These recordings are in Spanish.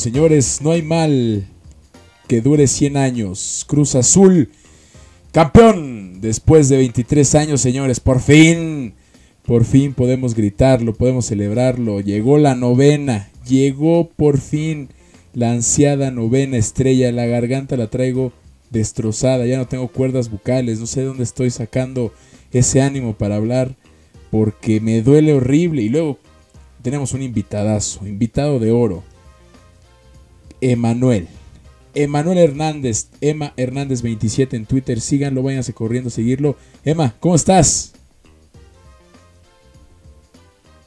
Señores, no hay mal que dure 100 años. Cruz Azul, campeón. Después de 23 años, señores, por fin, por fin podemos gritarlo, podemos celebrarlo. Llegó la novena, llegó por fin la ansiada novena estrella. La garganta la traigo destrozada, ya no tengo cuerdas bucales, no sé de dónde estoy sacando ese ánimo para hablar porque me duele horrible. Y luego tenemos un invitadazo, invitado de oro. Emanuel. Emanuel Hernández, Emma Hernández 27 en Twitter. Síganlo, váyanse corriendo a seguirlo. Emma, ¿cómo estás?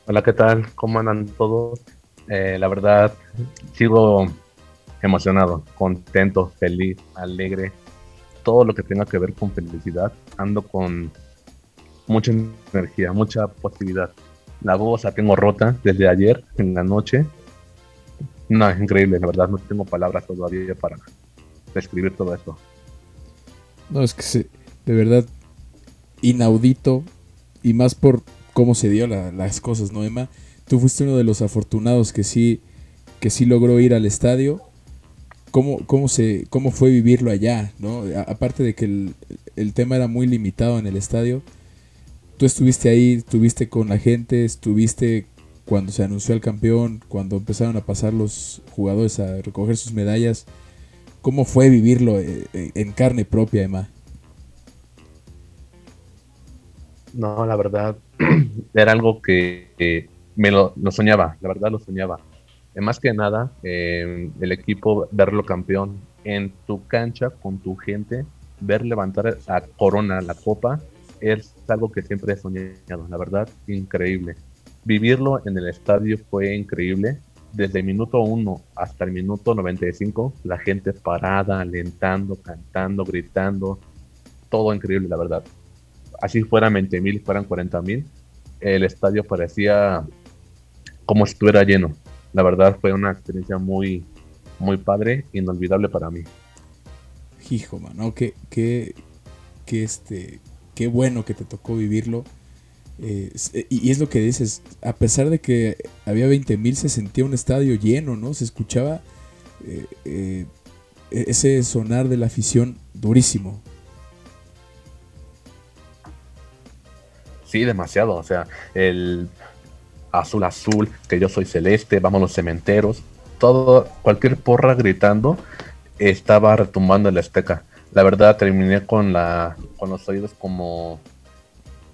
Hola, ¿qué tal? ¿Cómo andan todos? Eh, la verdad, sigo emocionado, contento, feliz, alegre. Todo lo que tenga que ver con felicidad. Ando con mucha energía, mucha posibilidad. La voz la tengo rota desde ayer en la noche no, es increíble, la verdad, no tengo palabras todavía para describir todo esto. No, es que de verdad, inaudito, y más por cómo se dio las cosas, ¿no, Emma? Tú fuiste uno de los afortunados que sí, que sí logró ir al estadio. ¿Cómo, cómo, se, cómo fue vivirlo allá? ¿no? aparte de que el, el tema era muy limitado en el estadio, tú estuviste ahí, estuviste con la gente, estuviste cuando se anunció el campeón, cuando empezaron a pasar los jugadores a recoger sus medallas. ¿Cómo fue vivirlo eh, eh, en carne propia, Emma? No, la verdad, era algo que, me lo, soñaba, la verdad lo soñaba. Eh, más que nada, el equipo, verlo campeón en tu cancha, con tu gente, ver levantar a Corona la copa, es algo que siempre he soñado, la verdad, increíble vivirlo en el estadio fue increíble. Desde el minuto 1 hasta el minuto 95, la gente parada, alentando, cantando, gritando. Todo increíble, la verdad. Así fueran 20 mil, fueran 40 mil, el estadio parecía como si estuviera lleno. La verdad fue una experiencia muy, muy padre, inolvidable para mí. Hijo, mano, qué, qué, qué, este, qué bueno que te tocó vivirlo eh, eh, y es lo que dices, a pesar de que había 20.000 se sentía un estadio lleno, ¿no? Se escuchaba eh, e-, ese sonar de la afición durísimo. Sí, demasiado. O sea, el azul azul, que yo soy celeste, vamos los cementeros. Todo, cualquier porra gritando estaba retumbando en la esteca. La verdad terminé con la con los oídos como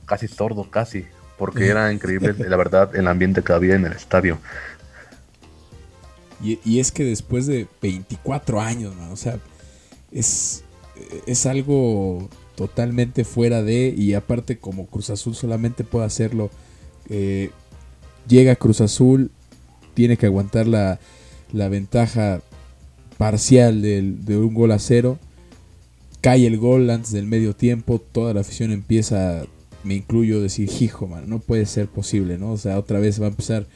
casi sordo, casi, porque era increíble, la verdad, el ambiente que había en el estadio. Y, es que después de 24 años, o sea, es, es algo totalmente fuera de, y aparte como Cruz Azul solamente puede hacerlo, eh, llega Cruz Azul, tiene que aguantar la, la ventaja parcial de un gol a cero, cae el gol antes del medio tiempo, toda la afición empieza me incluyo decir, hijo, man, no puede ser posible, ¿no? O sea, otra vez va a empezar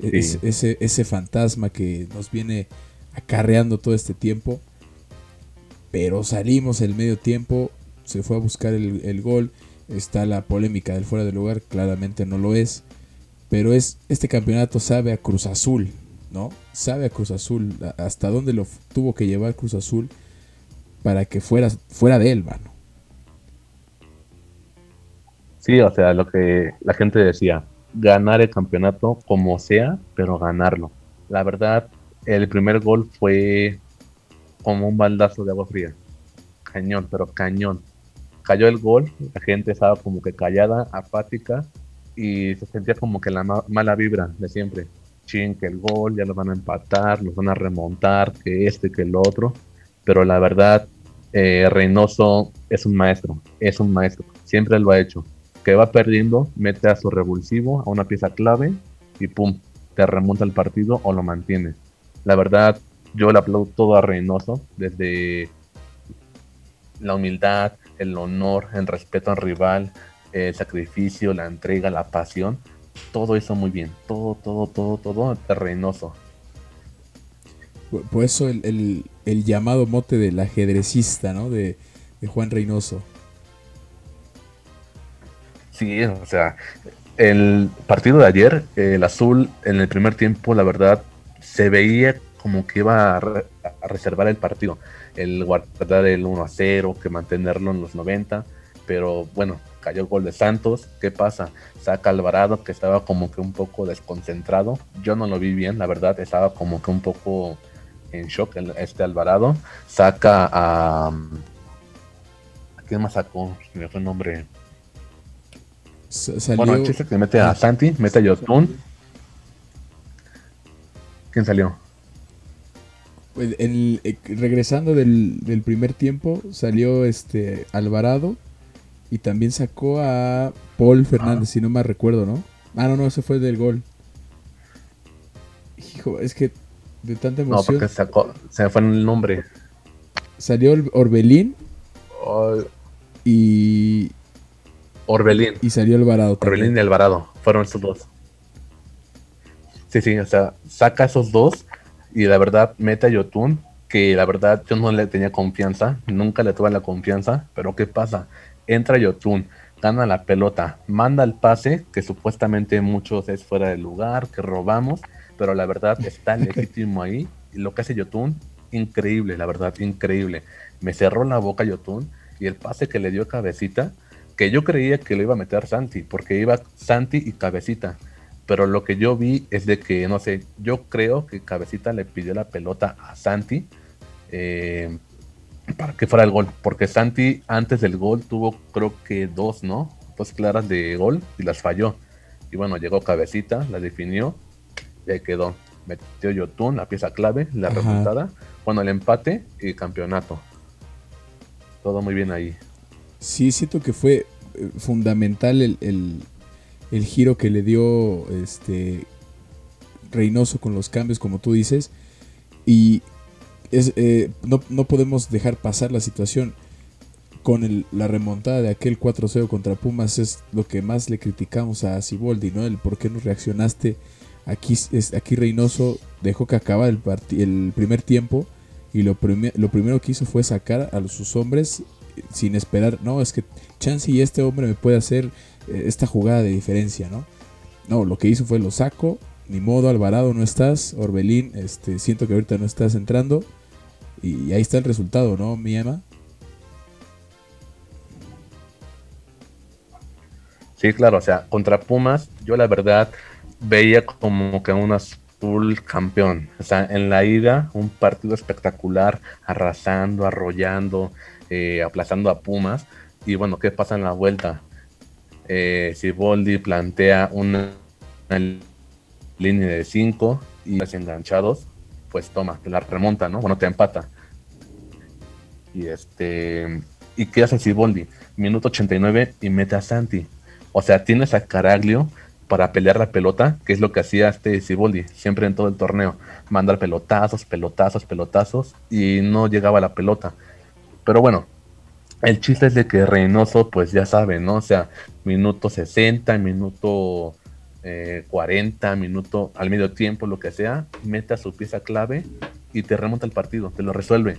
e-, ese, ese, fantasma que nos viene acarreando todo este tiempo. Pero salimos el medio tiempo, se fue a buscar el, gol, está la polémica del fuera de lugar, claramente no lo es. Pero es este campeonato sabe a Cruz Azul, ¿no? Sabe a Cruz Azul, hasta dónde lo tuvo que llevar Cruz Azul para que fuera, fuera de él, mano. Sí, o sea, lo que la gente decía, ganar el campeonato como sea, pero ganarlo. La verdad, el primer gol fue como un baldazo de agua fría. Cañón, pero cañón. Cayó el gol, la gente estaba como que callada, apática, y se sentía como que la mala vibra de siempre. Chin, que el gol, ya lo van a empatar, los van a remontar, que este, que el otro. Pero la verdad, eh, Reynoso es un maestro, es un maestro, siempre lo ha hecho que va perdiendo, mete a su revulsivo, a una pieza clave y pum, te remonta el partido o lo mantiene. La verdad, yo le aplaudo todo a Reynoso, desde la humildad, el honor, el respeto al rival, el sacrificio, la entrega, la pasión. Todo eso muy bien. Todo, todo, todo, todo Reynoso. Por eso el, llamado mote del ajedrecista, ¿no? De, de Juan Reynoso. Sí, o sea, el partido de ayer, el azul en el primer tiempo, la verdad, se veía como que iba a, reservar el partido, el guardar el 1 a 0, que mantenerlo en los 90, pero bueno, cayó el gol de Santos, ¿qué pasa? Saca Alvarado, que estaba como que un poco desconcentrado, yo no lo vi bien, la verdad, estaba como que un poco en shock este Alvarado, saca a... ¿A quién más sacó? Me fue el nombre. Bueno, el chiste que mete a Santi, mete a Yotun. ¿Quién salió? Pues, el, eh, regresando del, primer tiempo, salió este Alvarado y también sacó a Paul Fernández, si no me recuerdo, ¿no? Ah, no, no, ese fue del gol. Hijo, es que de tanta emoción. No, porque sacó, se me fue el nombre. Salió Orbelín. y. Orbelín. Y salió Alvarado. Orbelín y Alvarado. Fueron esos dos. Sí, sí, o sea, saca esos dos y la verdad mete a Yotun, que la verdad yo no le tenía confianza, nunca le tuve la confianza, pero ¿qué pasa? Entra Yotun, gana la pelota, manda el pase, que supuestamente muchos es fuera de lugar, que robamos, pero la verdad está legítimo ahí. Y lo que hace Yotun, increíble, la verdad, increíble. Me cerró la boca Yotun y el pase que le dio Cabecita, que yo creía que lo iba a meter Santi, porque iba Santi y Cabecita pero lo que yo vi es de que, no sé, yo creo que Cabecita le pidió la pelota a Santi eh, para que fuera el gol, porque Santi antes del gol tuvo creo que dos, ¿no? Dos claras de gol y las falló. Y bueno, llegó Cabecita, la definió y ahí quedó. Metió Yotun, la pieza clave, la remontada, bueno, el empate y campeonato. Todo muy bien ahí. Sí, siento que fue eh, fundamental el el giro que le dio este Reynoso con los cambios, como tú dices. Y es, eh, no, podemos dejar pasar la situación con la remontada de aquel 4-0 contra Pumas. Es lo que más le criticamos a Siboldi, ¿no? El por qué no reaccionaste. Aquí, es, aquí Reynoso dejó que acabara el, el primer tiempo y lo, lo primero que hizo fue sacar a sus hombres sin esperar, no, es que Chance y este hombre me puede hacer eh, esta jugada de diferencia, ¿no? No, lo que hizo fue lo saco, ni modo, Alvarado no estás, Orbelín, este, siento que ahorita no estás entrando. Y ahí está el resultado, ¿no, mi Emma? Sí, claro, o sea, contra Pumas, yo la verdad veía como que un azul campeón. O sea, en la ida, un partido espectacular, arrasando, arrollando, eh, aplazando a Pumas. Y bueno, ¿qué pasa en la vuelta? eh, si Boldi plantea una, línea de 5 y los enganchados, pues toma, te la remonta, ¿no? Bueno, te empata. Y este. ¿Y qué hace Siboldi? Minuto 89 y mete a Santi. O sea, tienes a Caraglio para pelear la pelota, que es lo que hacía este Siboldi, siempre en todo el torneo. Mandar pelotazos, pelotazos, pelotazos, y no llegaba la pelota. Pero bueno, el chiste es de que Reynoso, pues ya sabe, ¿no? O sea, minuto 60, minuto 40, eh, minuto al medio tiempo, lo que sea, meta su pieza clave y te remonta el partido, te lo resuelve.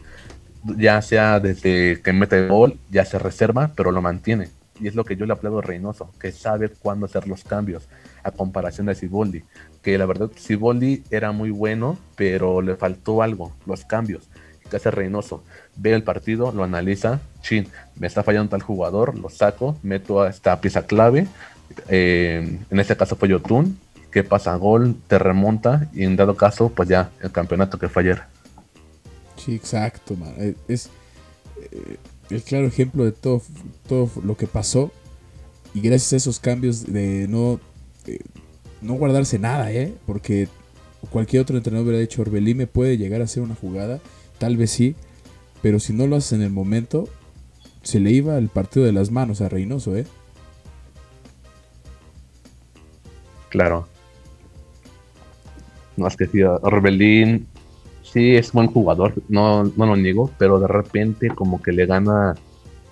Ya sea desde que mete el gol, ya se reserva, pero lo mantiene. Y es lo que yo le aplaudo a Reynoso, que sabe cuándo hacer los cambios, a comparación de Siboldi. Que la verdad, Siboldi era muy bueno, pero le faltó algo, los cambios hace Reynoso. Ve el partido, lo analiza, chin, me está fallando tal jugador, lo saco, meto a esta pieza clave. Eh, en este caso fue Yotun. ¿Qué pasa? Gol, te remonta y en dado caso, pues ya el campeonato que fue ayer. Sí, exacto, man. Eh, es eh, el claro ejemplo de todo, todo lo que pasó. Y gracias a esos cambios de no, no guardarse nada, ¿eh? Porque cualquier otro entrenador hubiera dicho, Orbelí me puede llegar a hacer una jugada tal vez sí, pero si no lo haces en el momento, se le iba el partido de las manos a Reynoso, ¿eh? Claro. No, es que sí, Orbelín sí es buen jugador, no, no lo niego, pero de repente como que le gana,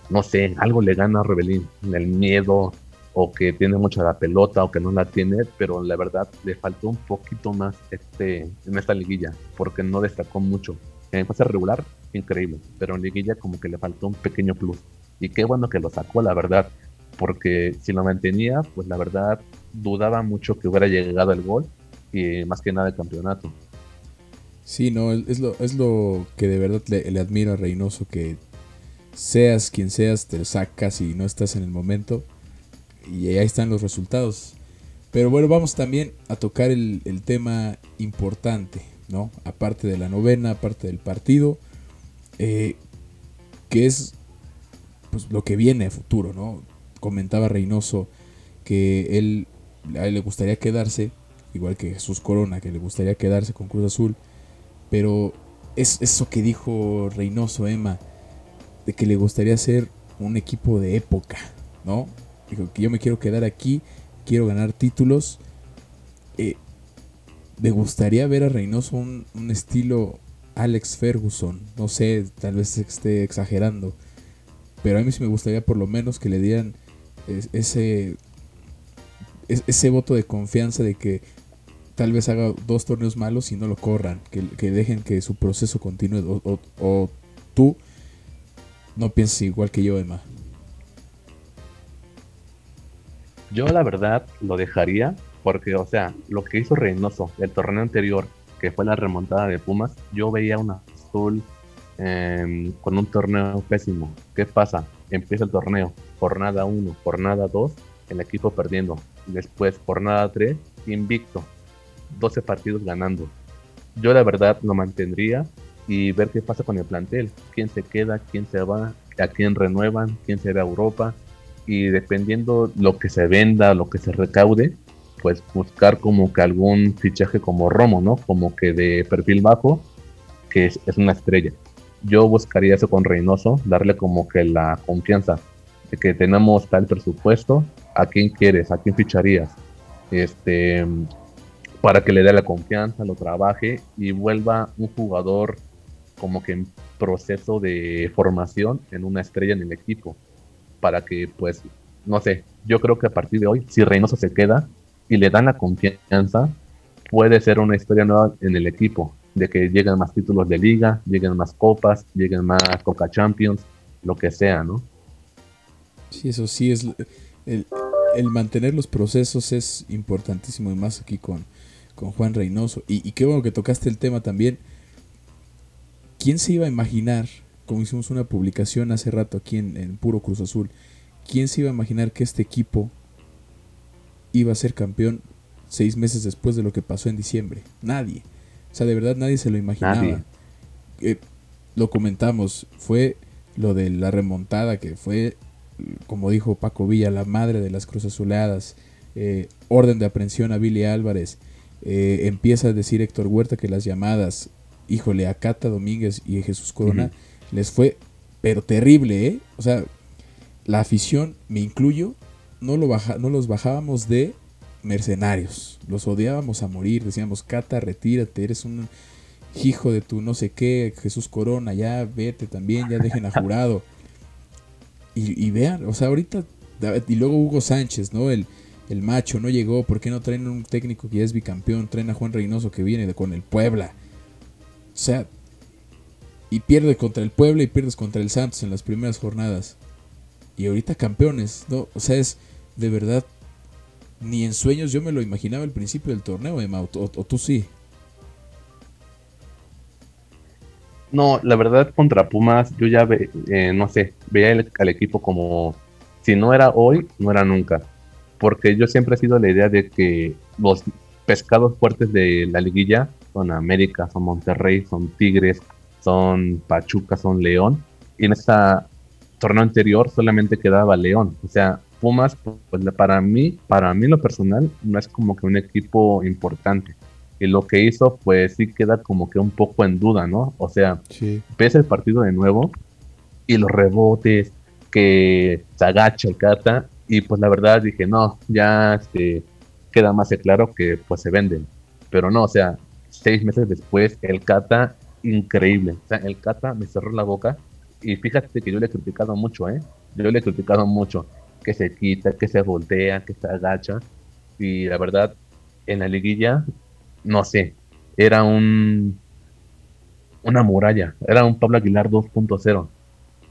no sé, algo le gana a Orbelín, el miedo, o que tiene mucha la pelota, o que no la tiene, pero la verdad le faltó un poquito más este, en esta liguilla, porque no destacó mucho. En fase regular, increíble, pero en liguilla como que le faltó un pequeño plus. Y qué bueno que lo sacó, la verdad, porque si lo mantenía, pues la verdad dudaba mucho que hubiera llegado el gol y más que nada el campeonato. Sí, no, es lo, es lo que de verdad le, le admiro a Reynoso, que seas quien seas, te sacas y no estás en el momento. Y ahí están los resultados. Pero bueno, vamos también a tocar el, tema importante, ¿no? Aparte de la novena, aparte del partido, eh, que es pues, lo que viene a futuro, ¿no? Comentaba Reynoso que él, a él le gustaría quedarse, igual que Jesús Corona, que le gustaría quedarse con Cruz Azul, pero es eso que dijo Reynoso Emma, de que le gustaría ser un equipo de época, ¿no? Dijo que yo me quiero quedar aquí quiero ganar títulos. Eh, me gustaría ver a Reynoso un, estilo Alex Ferguson. No sé, tal vez esté exagerando. Pero a mí sí me gustaría por lo menos que le dieran ese, ese voto de confianza de que tal vez haga dos torneos malos y no lo corran. Que, dejen que su proceso continúe. O, o tú no pienses igual que yo, Emma. Yo la verdad lo dejaría porque, o sea, lo que hizo Reynoso el torneo anterior, que fue la remontada de Pumas, yo veía una azul em, con un torneo pésimo. ¿Qué pasa? Empieza el torneo, jornada 1, jornada 2, el equipo perdiendo. Después, jornada 3, invicto, 12 partidos ganando. Yo la verdad lo mantendría y ver qué pasa con el plantel. ¿Quién se queda? ¿Quién se va? ¿A quién renuevan? ¿Quién se va a Europa? y dependiendo lo que se venda, lo que se recaude, pues buscar como que algún fichaje como Romo, ¿no? Como que de perfil bajo, que es, una estrella. Yo buscaría eso con Reynoso, darle como que la confianza de que tenemos tal presupuesto, a quién quieres, a quién ficharías, este, para que le dé la confianza, lo trabaje y vuelva un jugador como que en proceso de formación en una estrella en el equipo para que, pues, no sé, yo creo que a partir de hoy, si Reynoso se queda y le dan la confianza, puede ser una historia nueva en el equipo, de que lleguen más títulos de liga, lleguen más copas, lleguen más Coca Champions, lo que sea, ¿no? Sí, eso sí es el, mantener los procesos es importantísimo y más aquí con, con Juan Reynoso. Y, y, qué bueno que tocaste el tema también. ¿Quién se iba a imaginar como hicimos una publicación hace rato aquí en, Puro Cruz Azul, ¿quién se iba a imaginar que este equipo iba a ser campeón seis meses después de lo que pasó en diciembre? Nadie. O sea, de verdad nadie se lo imaginaba. Eh, lo comentamos, fue lo de la remontada que fue, como dijo Paco Villa, la madre de las Cruz Azuladas, eh, orden de aprehensión a Billy Álvarez, eh, empieza a decir Héctor Huerta que las llamadas, híjole, a Cata Domínguez y a Jesús Corona, les fue, pero terrible, ¿eh? O sea, la afición, me incluyo, no, lo baja, no los bajábamos de mercenarios. Los odiábamos a morir. Decíamos, Cata, retírate, eres un hijo de tu no sé qué, Jesús Corona, ya vete también, ya dejen a jurado. Y, vean, o sea, ahorita, y luego Hugo Sánchez, ¿no? El, el macho no llegó, ¿por qué no traen un técnico que ya es bicampeón? Traen a Juan Reynoso que viene con el Puebla. O sea, y pierde contra el Puebla y pierdes contra el Santos en las primeras jornadas. Y ahorita campeones, ¿no? O sea, es de verdad, ni en sueños yo me lo imaginaba al principio del torneo, Emma, o, tú sí. No, la verdad contra Pumas yo ya, eh, no sé, veía al equipo como si no era hoy, no era nunca. Porque yo siempre he sido la idea de que los pescados fuertes de la liguilla son América, son Monterrey, son Tigres, son Pachuca, son León. Y en este torneo anterior solamente quedaba León. O sea, Pumas, pues para mí, para mí lo personal, no es como que un equipo importante. Y lo que hizo, pues sí queda como que un poco en duda, ¿no? O sea, ves el partido de nuevo y los rebotes, que se agacha el Cata. Y pues la verdad dije, no, ya este, queda más de claro que pues se venden. Pero no, o sea, seis meses después el Cata increíble. O sea, el Cata me cerró la boca y fíjate que yo le he criticado mucho, ¿eh? Yo le he criticado mucho que se quita, que se voltea, que se agacha. Y la verdad, en la liguilla, no sé, era un una muralla, era un Pablo Aguilar 2.0.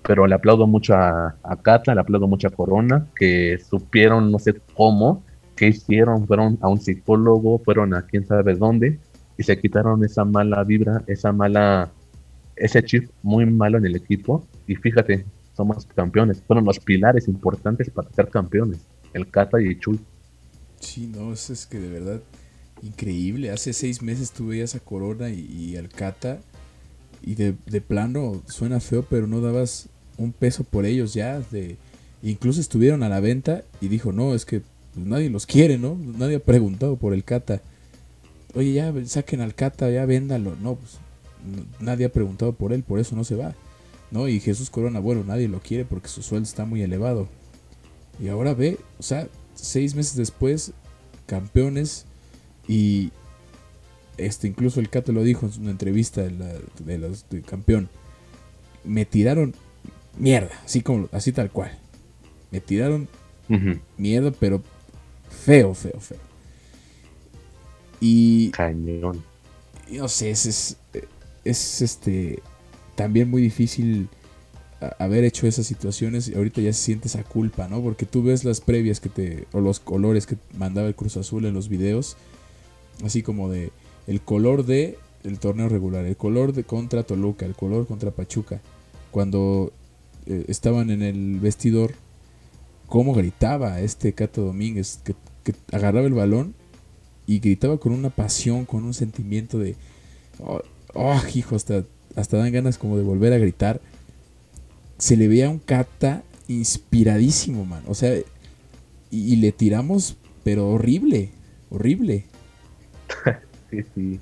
Pero le aplaudo mucho a, a Cata, le aplaudo mucho a Corona, que supieron, no sé cómo, qué hicieron, fueron a un psicólogo, fueron a quién sabe dónde, y se quitaron esa mala vibra, esa mala, ese chip muy malo en el equipo. Y fíjate, somos campeones. Fueron los pilares importantes para ser campeones. El Cata y el Chuy. Sí, no, eso es que de verdad increíble. Hace seis meses tuve esa Corona y, al Cata. Y de, de, plano suena feo, pero no dabas un peso por ellos ya. De, incluso estuvieron a la venta y dijo, no, es que pues, nadie los quiere, ¿no? Nadie ha preguntado por el Cata. Oye, ya saquen al Cata, ya véndalo. No, pues nadie ha preguntado por él, por eso no se va. ¿No? Y Jesús Corona, bueno, nadie lo quiere porque su sueldo está muy elevado. Y ahora ve, o sea, seis meses después, campeones y este incluso el Cata lo dijo en una entrevista de, los de campeón. Me tiraron mierda, así como así tal cual. Me tiraron mierda, pero Feo, feo, feo. Y. Cañón. no sé, es, es, este. También muy difícil haber hecho esas situaciones y ahorita ya se siente esa culpa, ¿no? Porque tú ves las previas que te. o los colores que mandaba el Cruz Azul en los videos. Así como de. El color de. El torneo regular, el color de contra Toluca, el color contra Pachuca. Cuando eh, estaban en el vestidor, cómo gritaba este Cato Domínguez, que, agarraba el balón y gritaba con una pasión, con un sentimiento de, oh, oh, hijo, hasta, hasta dan ganas como de volver a gritar. Se le veía un Cata inspiradísimo, man. O sea, y, le tiramos, pero horrible, horrible. sí, sí.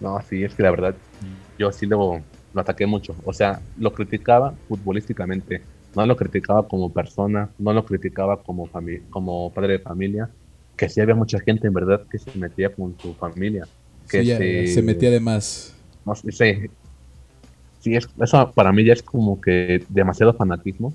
No, sí, es que la verdad, yo sí lo, lo ataqué mucho. O sea, lo criticaba futbolísticamente no lo criticaba como persona, no lo criticaba como, como padre de familia, que sí había mucha gente en verdad que se metía con su familia. Que se, metía de más. No sé, sí, eso para mí ya es como que demasiado fanatismo.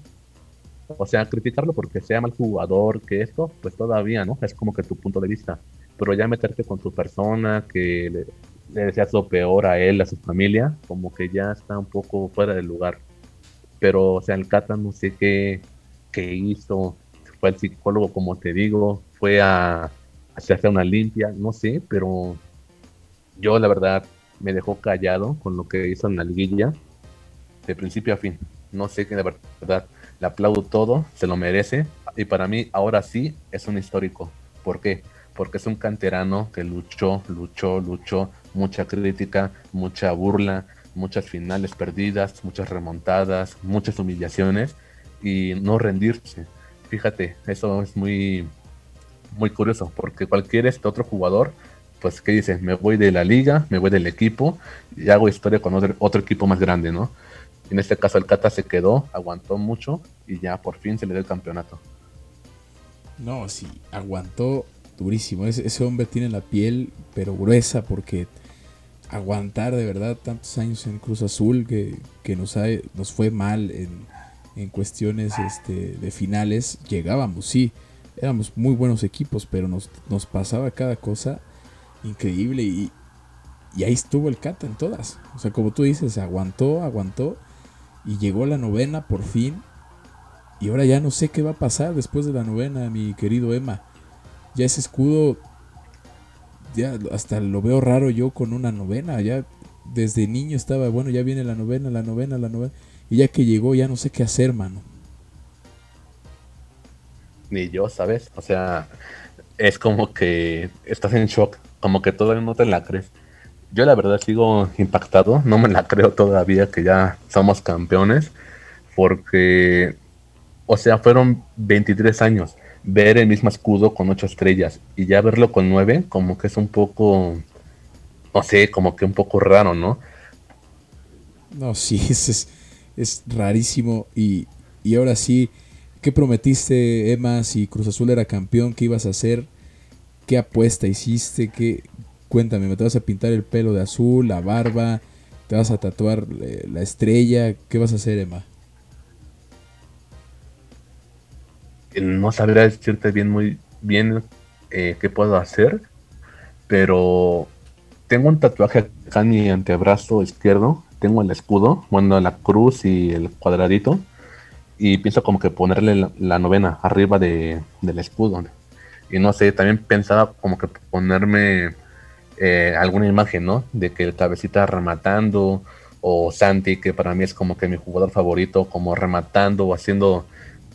O sea, criticarlo porque sea mal jugador, que esto, pues todavía, ¿no? Es como que tu punto de vista. Pero ya meterte con tu persona, que le, le deseas lo peor a él, a su familia, como que ya está un poco fuera del lugar pero o sea, el Cata no sé qué, qué hizo, fue al psicólogo como te digo, fue a, hacerse una limpia, no sé, pero yo la verdad me dejó callado con lo que hizo en la liguilla, de principio a fin. No sé que de verdad le aplaudo todo, se lo merece, y para mí ahora sí es un histórico. ¿Por qué? Porque es un canterano que luchó, luchó, luchó, mucha crítica, mucha burla, muchas finales perdidas, muchas remontadas, muchas humillaciones y no rendirse. Fíjate, eso es muy, muy curioso, porque cualquier este otro jugador, pues que dice, me voy de la liga, me voy del equipo y hago historia con otro, otro equipo más grande, ¿no? En este caso el Cata se quedó, aguantó mucho y ya por fin se le dio el campeonato. No, sí, aguantó durísimo. Ese, ese hombre tiene la piel, pero gruesa, porque aguantar de verdad tantos años en Cruz Azul que, nos, nos fue mal en, cuestiones este, de finales. Llegábamos, sí, éramos muy buenos equipos, pero nos, nos pasaba cada cosa increíble y, y ahí estuvo el Cata en todas. O sea, como tú dices, aguantó, aguantó y llegó la novena por fin. Y ahora ya no sé qué va a pasar después de la novena, mi querido Emma. Ya ese escudo ya hasta lo veo raro yo con una novena. Ya desde niño estaba, bueno, ya viene la novena, la novena, la novena. Y ya que llegó, ya no sé qué hacer, mano. Ni yo, ¿sabes? O sea, es como que estás en shock, como que todavía no te la crees. Yo la verdad sigo impactado, no me la creo todavía que ya somos campeones, porque, o sea, fueron 23 años ver el mismo escudo con ocho estrellas y ya verlo con nueve, como que es un poco, no sé, como que un poco raro, ¿no? No, sí, es, es, rarísimo. Y, y, ahora sí, ¿qué prometiste, Emma, si Cruz Azul era campeón? ¿Qué ibas a hacer? ¿Qué apuesta hiciste? ¿Qué... Cuéntame, ¿me te vas a pintar el pelo de azul, la barba? ¿Te vas a tatuar eh, la estrella? ¿Qué vas a hacer, Emma? no sabría decirte bien muy bien eh, qué puedo hacer, pero tengo un tatuaje acá en mi antebrazo izquierdo, tengo el escudo, bueno, la cruz y el cuadradito, y pienso como que ponerle la, novena arriba de, del escudo. Y no sé, también pensaba como que ponerme eh, alguna imagen, ¿no? De que el cabecita rematando, o Santi, que para mí es como que mi jugador favorito, como rematando o haciendo,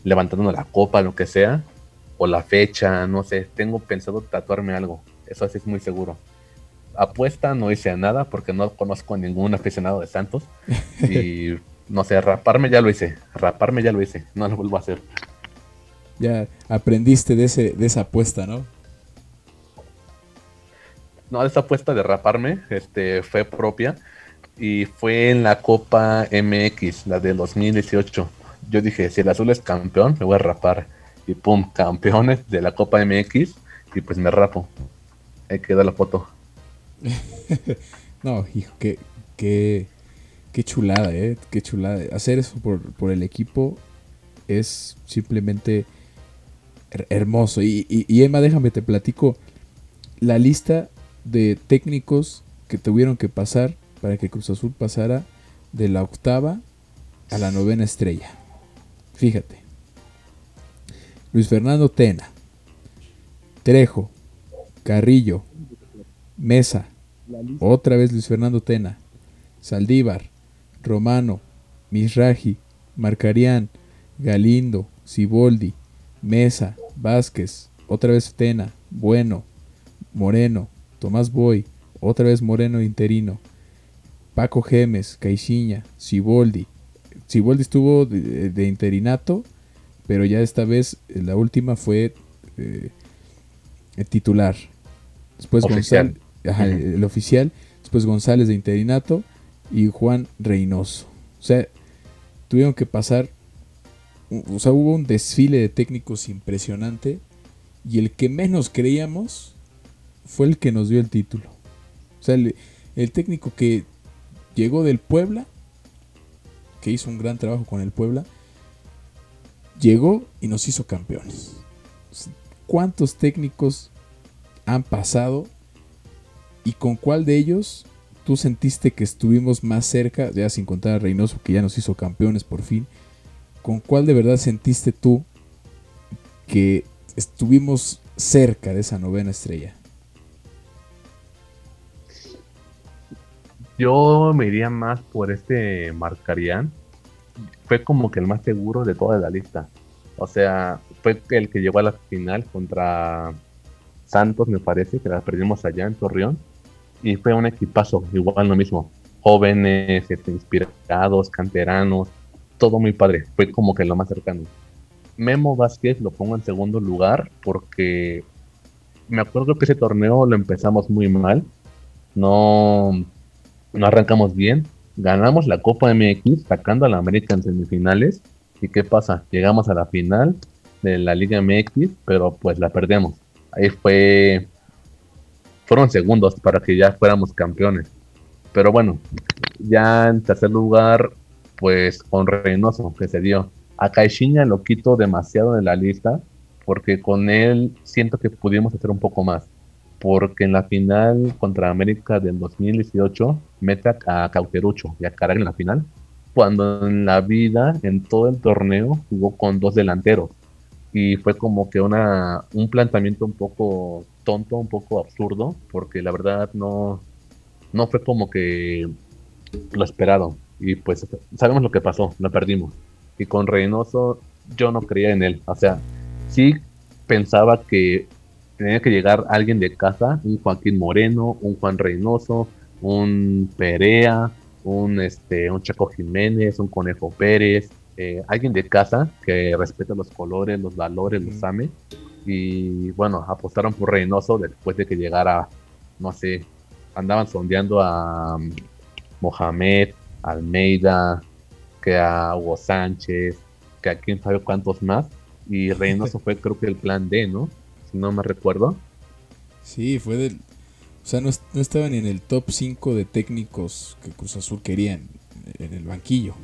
levantando la copa, lo que sea, o la fecha, no sé, tengo pensado tatuarme algo, eso sí es muy seguro. Apuesta no hice nada porque no conozco a ningún aficionado de Santos y no sé, raparme ya lo hice, raparme ya lo hice, no lo vuelvo a hacer. Ya aprendiste de, ese, de esa apuesta, ¿no? No, esa apuesta de raparme este, fue propia y fue en la Copa MX, la de 2018. Yo dije, si el azul es campeón, me voy a rapar. Y pum, campeones de la Copa MX y pues me rapo. Ahí queda la foto. no, hijo, qué, qué, qué chulada, ¿eh? Qué chulada. Hacer eso por, por el equipo es simplemente hermoso. Y, y, Emma, déjame te platico la lista de técnicos que tuvieron que pasar para que Cruz Azul pasara de la octava a la novena estrella. Fíjate. Luis Fernando Tena, Trejo, Carrillo, Mesa, otra vez Luis Fernando Tena, Saldívar, Romano, Misraji, Marcarián, Galindo, Ciboldi, Mesa, Vázquez, otra vez Tena, Bueno, Moreno, Tomás Boy, otra vez Moreno interino, Paco Gemes, Caixinha, Ciboldi. Ciboldi estuvo de, interinato, pero ya esta vez eh, la última fue eh, el titular. Después González, el, oficial. Después González de interinato y Juan Reynoso. O sea, tuvieron que pasar o sea, hubo un desfile de técnicos impresionante y el que menos creíamos fue el que nos dio el título. O sea, el, técnico que llegó del Puebla, que hizo un gran trabajo con el Puebla, llegó y nos hizo campeones. ¿Cuántos técnicos han pasado y con cuál de ellos tú sentiste que estuvimos más cerca, ya sin contar a Reynoso que ya nos hizo campeones por fin? ¿Con cuál de verdad sentiste tú que estuvimos cerca de esa novena estrella? Yo me iría más por este Marcarián. Fue como que el más seguro de toda la lista. O sea, fue el que llegó a la final contra Santos, me parece, que la perdimos allá en Torreón. Y fue un equipazo, igual lo mismo. Jóvenes, este, inspirados, canteranos, todo muy padre. Fue como que lo más cercano. Memo Vázquez lo pongo en segundo lugar porque me acuerdo que ese torneo lo empezamos muy mal. No, no arrancamos bien. Ganamos la Copa MX sacando a la América en semifinales. ¿Y qué pasa? Llegamos a la final de la Liga MX, pero pues la perdemos. Ahí fue. Fueron segundos para que ya fuéramos campeones. Pero bueno, ya en tercer lugar pues con Reynoso que se dio. A Caixinha lo quito demasiado de la lista porque con él siento que pudimos hacer un poco más. Porque en la final contra América del 2018 mete a Cauterucho y a Caral en la final. Cuando en la vida, en todo el torneo, jugó con dos delanteros. Y fue como que una, un planteamiento un poco tonto, un poco absurdo, porque la verdad no, no fue como que lo esperado. Y pues sabemos lo que pasó, lo perdimos. Y con Reynoso yo no creía en él. O sea, sí pensaba que tenía que llegar alguien de casa, un Joaquín Moreno, un Juan Reynoso, un Perea, un, este, un Chaco Jiménez, un Conejo Pérez, eh, alguien de casa que respeta los colores, los valores, los ame. Y bueno, apostaron por Reynoso después de que llegara, no sé, andaban sondeando a um, Mohamed, Almeida, que a Hugo Sánchez, que a quién sabe cuántos más. Y Reynoso fue creo que el plan D, ¿no? Si no me recuerdo. Sí, fue del... O sea, no, estaba ni en el top 5 de técnicos que Cruz Azul quería en, el banquillo.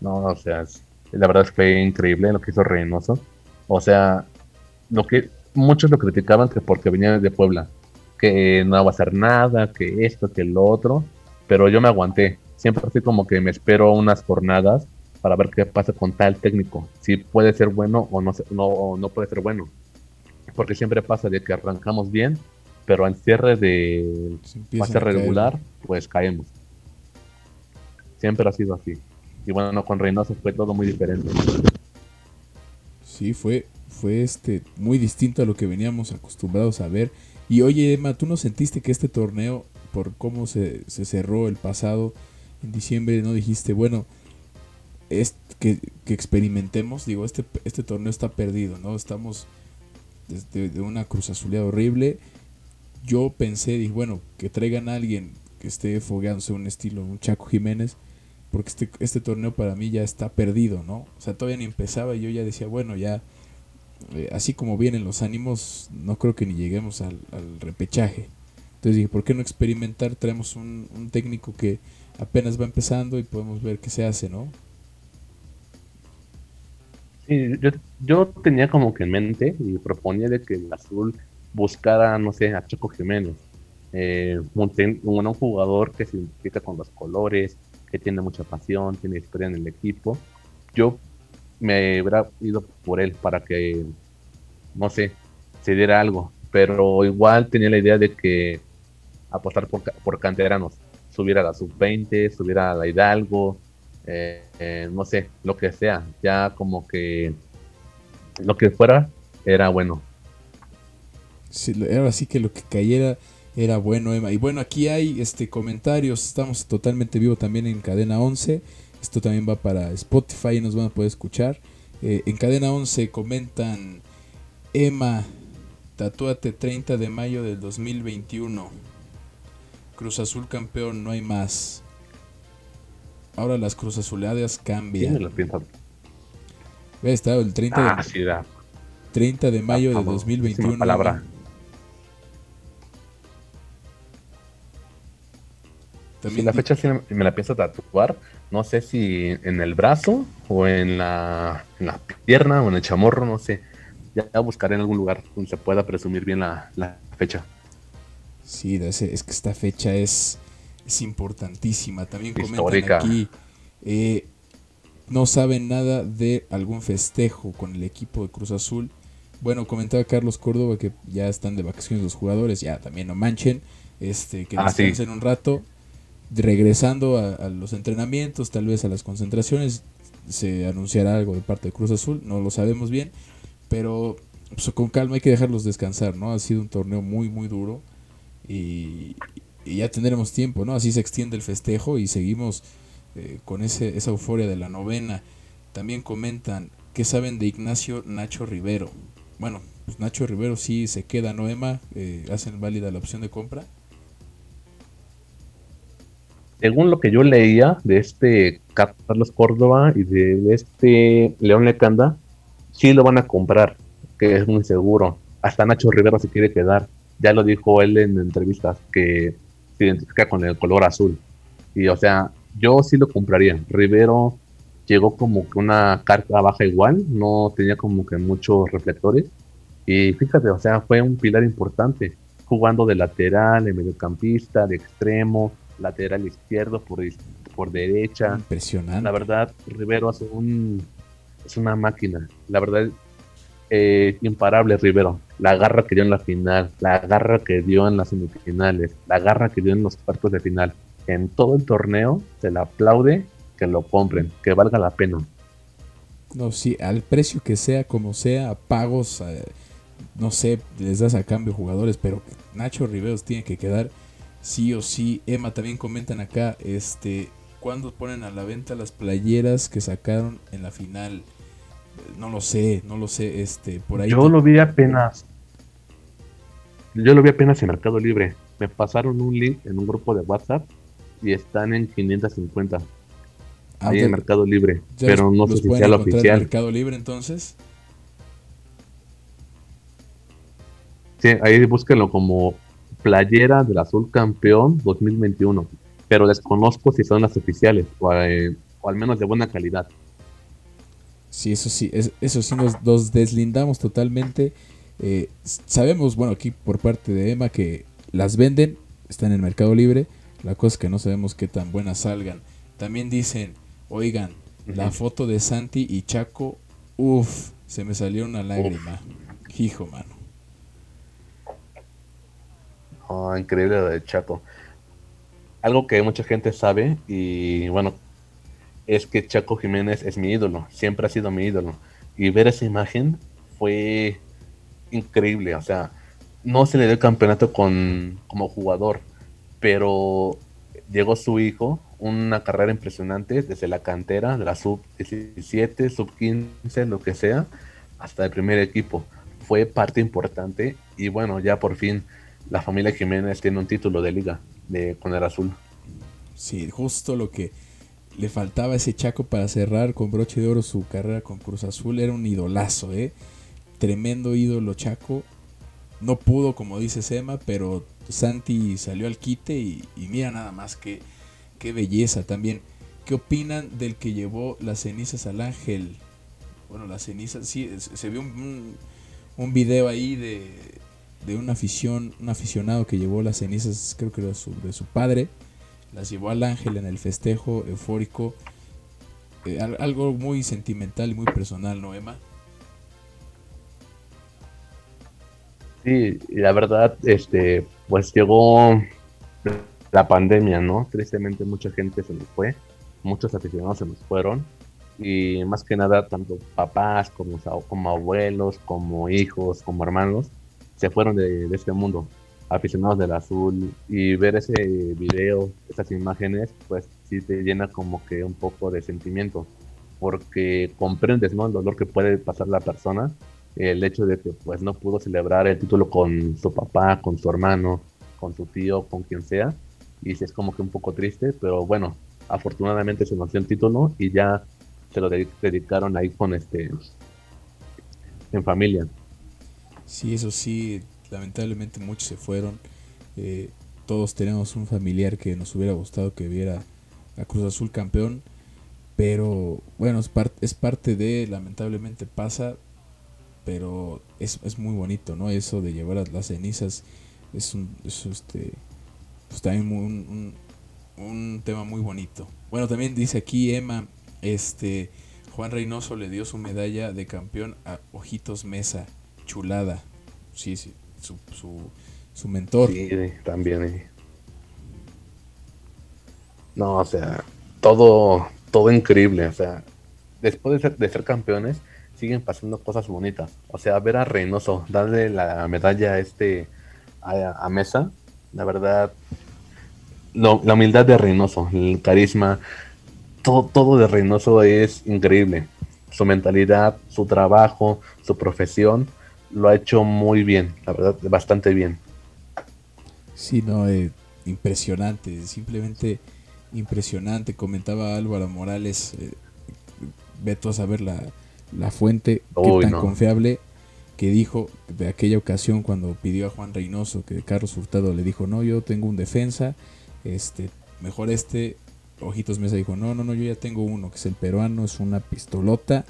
No, o sea, la verdad es que fue increíble lo que hizo Reynoso. O sea, lo que muchos lo criticaban que porque venía de Puebla que no va a hacer nada, que esto, que lo otro, pero yo me aguanté. Siempre así como que me espero unas jornadas para ver qué pasa con tal técnico, si puede ser bueno o no, no, no puede ser bueno. porque siempre pasa de que arrancamos bien, pero al cierre de fase regular, pues caemos. Siempre ha sido así. Y bueno, con Reynoso fue todo muy diferente. Sí, fue, fue este muy distinto a lo que veníamos acostumbrados a ver. Y oye, Emma, ¿tú no sentiste que este torneo, por cómo se, se cerró el pasado en diciembre, no dijiste, bueno, es que, que, experimentemos, digo, este, este torneo está perdido, ¿no? Estamos desde de una cruz azuleada horrible. Yo pensé, dije, bueno, que traigan a alguien que esté fogueándose un estilo, un Chaco Jiménez, porque este, este torneo para mí ya está perdido, ¿no? O sea, todavía ni empezaba y yo ya decía, bueno, ya, eh, así como vienen los ánimos, no creo que ni lleguemos al, repechaje. Entonces dije, ¿por qué no experimentar? Traemos un, técnico que apenas va empezando y podemos ver qué se hace, ¿no? Sí, yo, yo tenía como que en mente y proponía de que el azul buscara, no sé, a Choco Jiménez. Eh, un, un, jugador que se identifica con los colores, que tiene mucha pasión, tiene historia en el equipo. Yo me hubiera ido por él para que, no sé, se diera algo. Pero igual tenía la idea de que apostar por, por canteranos, subir a la sub-20, subir a la Hidalgo, eh, eh, no sé, lo que sea. Ya como que lo que fuera era bueno. Sí, ahora sí que lo que cayera era bueno, Emma. Y bueno, aquí hay este comentarios. Estamos totalmente vivo también en Cadena 11. Esto también va para Spotify y nos van a poder escuchar. Eh, en Cadena 11 comentan Emma, tatúate 30 de mayo del 2021. Cruz Azul campeón, no hay más. Ahora las Cruz Azuleadas cambian. ¿Quién lo piensa? estado el 30 de, ah, 30 de mayo de 2021. Palabra. También la fecha sí me la pienso tatuar. No sé si en el brazo o en la, en la pierna o en el chamorro, no sé. Ya, buscaré en algún lugar donde se pueda presumir bien la, fecha. Sí, es que esta fecha es, es importantísima. También comentan aquí, eh, no saben nada de algún festejo con el equipo de Cruz Azul. Bueno, comentaba Carlos Córdoba que ya están de vacaciones los jugadores, ya también no manchen, este, que ah, descansen un rato regresando a, los entrenamientos, tal vez a las concentraciones, se anunciará algo de parte de Cruz Azul, no lo sabemos bien, pero pues, con calma hay que dejarlos descansar, ¿no? Ha sido un torneo muy, muy duro y, ya tendremos tiempo, ¿no? Así se extiende el festejo y seguimos eh, con ese, esa euforia de la novena. También comentan que saben de Ignacio Nacho Rivero. Bueno, pues Nacho Rivero sí se queda, ¿no, Emma? Eh, ¿Hacen válida la opción de compra? Según lo que yo leía de este Carlos Córdoba y de este León Lecanda, sí lo van a comprar, que es muy seguro. Hasta Nacho Rivera se quiere quedar. Ya lo dijo él en entrevistas, que se identifica con el color azul. Y o sea, yo sí lo compraría. Rivero llegó como que una carta baja igual, no tenía como que muchos reflectores. Y fíjate, o sea, fue un pilar importante, jugando de lateral, de mediocampista, de extremo, lateral izquierdo, por, por derecha. Impresionante. La verdad, Rivero es, un, es una máquina. La verdad, eh, imparable Rivero. La garra que dio en la final, la garra que dio en las semifinales, la garra que dio en los cuartos de final. En todo el torneo se le aplaude que lo compren, que valga la pena. No, sí, al precio que sea, como sea, pagos, eh, no sé, les das a cambio jugadores, pero Nacho Riveros tiene que quedar sí o sí. Emma también comentan acá, este, cuando ponen a la venta las playeras que sacaron en la final. No lo sé, no lo sé, este, por ahí. Yo lo vi apenas. Yo lo vi apenas en Mercado Libre. Me pasaron un link en un grupo de WhatsApp y están en 550. Ah, ahí en Mercado Libre, pero no sé si sea oficial. En Mercado Libre entonces? Sí, ahí búsquenlo como playera del azul campeón 2021, pero desconozco si son las oficiales o, eh, al menos de buena calidad. Sí, eso sí, eso sí nos, deslindamos totalmente. Eh, sabemos, bueno, aquí por parte de Emma que las venden, están en el Mercado Libre. La cosa es que no sabemos qué tan buenas salgan. También dicen, oigan, la foto de Santi y Chaco, uff, se me salió una lágrima. Hijo, mano. Oh, increíble lo de Chaco. Algo que mucha gente sabe y bueno, es que Chaco Jiménez es mi ídolo, siempre ha sido mi ídolo. Y ver esa imagen fue increíble, o sea, no se le dio el campeonato con, como jugador, pero llegó su hijo, una carrera impresionante desde la cantera, de la sub 17, sub 15, lo que sea, hasta el primer equipo. Fue parte importante y bueno, ya por fin la familia Jiménez tiene un título de liga de, con el azul. Sí, justo lo que le faltaba a ese Chaco para cerrar con broche de oro su carrera con Cruz Azul. Era un idolazo, ¿eh? Tremendo ídolo Chaco. No pudo, como dice Sema, pero Santi salió al quite y, mira nada más que qué belleza también. ¿Qué opinan del que llevó las cenizas al ángel? Bueno, las cenizas, sí, se vio un, un, video ahí de, de una afición, un aficionado que llevó las cenizas, creo que era su, de su padre, las llevó al ángel en el festejo eufórico. Eh, algo muy sentimental y muy personal, ¿no, Emma? Sí, la verdad, este, pues llegó la pandemia, ¿no? Tristemente mucha gente se nos fue, muchos aficionados se nos fueron y más que nada tanto papás como, como abuelos, como hijos, como hermanos se fueron de, este mundo, aficionados del azul y ver ese video, esas imágenes, pues sí te llena como que un poco de sentimiento porque comprendes, ¿no? El dolor que puede pasar la persona el hecho de que pues no pudo celebrar el título con su papá, con su hermano, con su tío, con quien sea, y es como que un poco triste, pero bueno, afortunadamente se dio el título y ya se lo dedicaron ahí con este en familia. Sí, eso sí, lamentablemente muchos se fueron. Eh, todos tenemos un familiar que nos hubiera gustado que viera a Cruz Azul campeón, pero bueno, es, es parte de, lamentablemente pasa, pero es, es, muy bonito, ¿no? Eso de llevar las cenizas es un, este, pues también un, un, tema muy bonito. Bueno, también dice aquí Emma, este, Juan Reynoso le dio su medalla de campeón a Ojitos Mesa, chulada, sí, sí, su, su, su mentor. Sí, también. No, o sea, todo, todo increíble, o sea, después de ser, de ser campeones, siguen pasando cosas bonitas. O sea, ver a Reynoso darle la medalla a este a, Mesa, la verdad, la humildad de Reynoso, el carisma, todo, todo de Reynoso es increíble. Su mentalidad, su trabajo, su profesión, lo ha hecho muy bien, la verdad, bastante bien. Sí, no, eh, impresionante, simplemente impresionante. Comentaba Álvaro Morales, eh, veto a saber la, la fuente tan confiable que dijo de aquella ocasión cuando pidió a Juan Reynoso que Carlos Hurtado le dijo, no, yo tengo un defensa, este, mejor este, Ojitos Mesa dijo, no, no, no, yo ya tengo uno, que es el peruano, es una pistolota,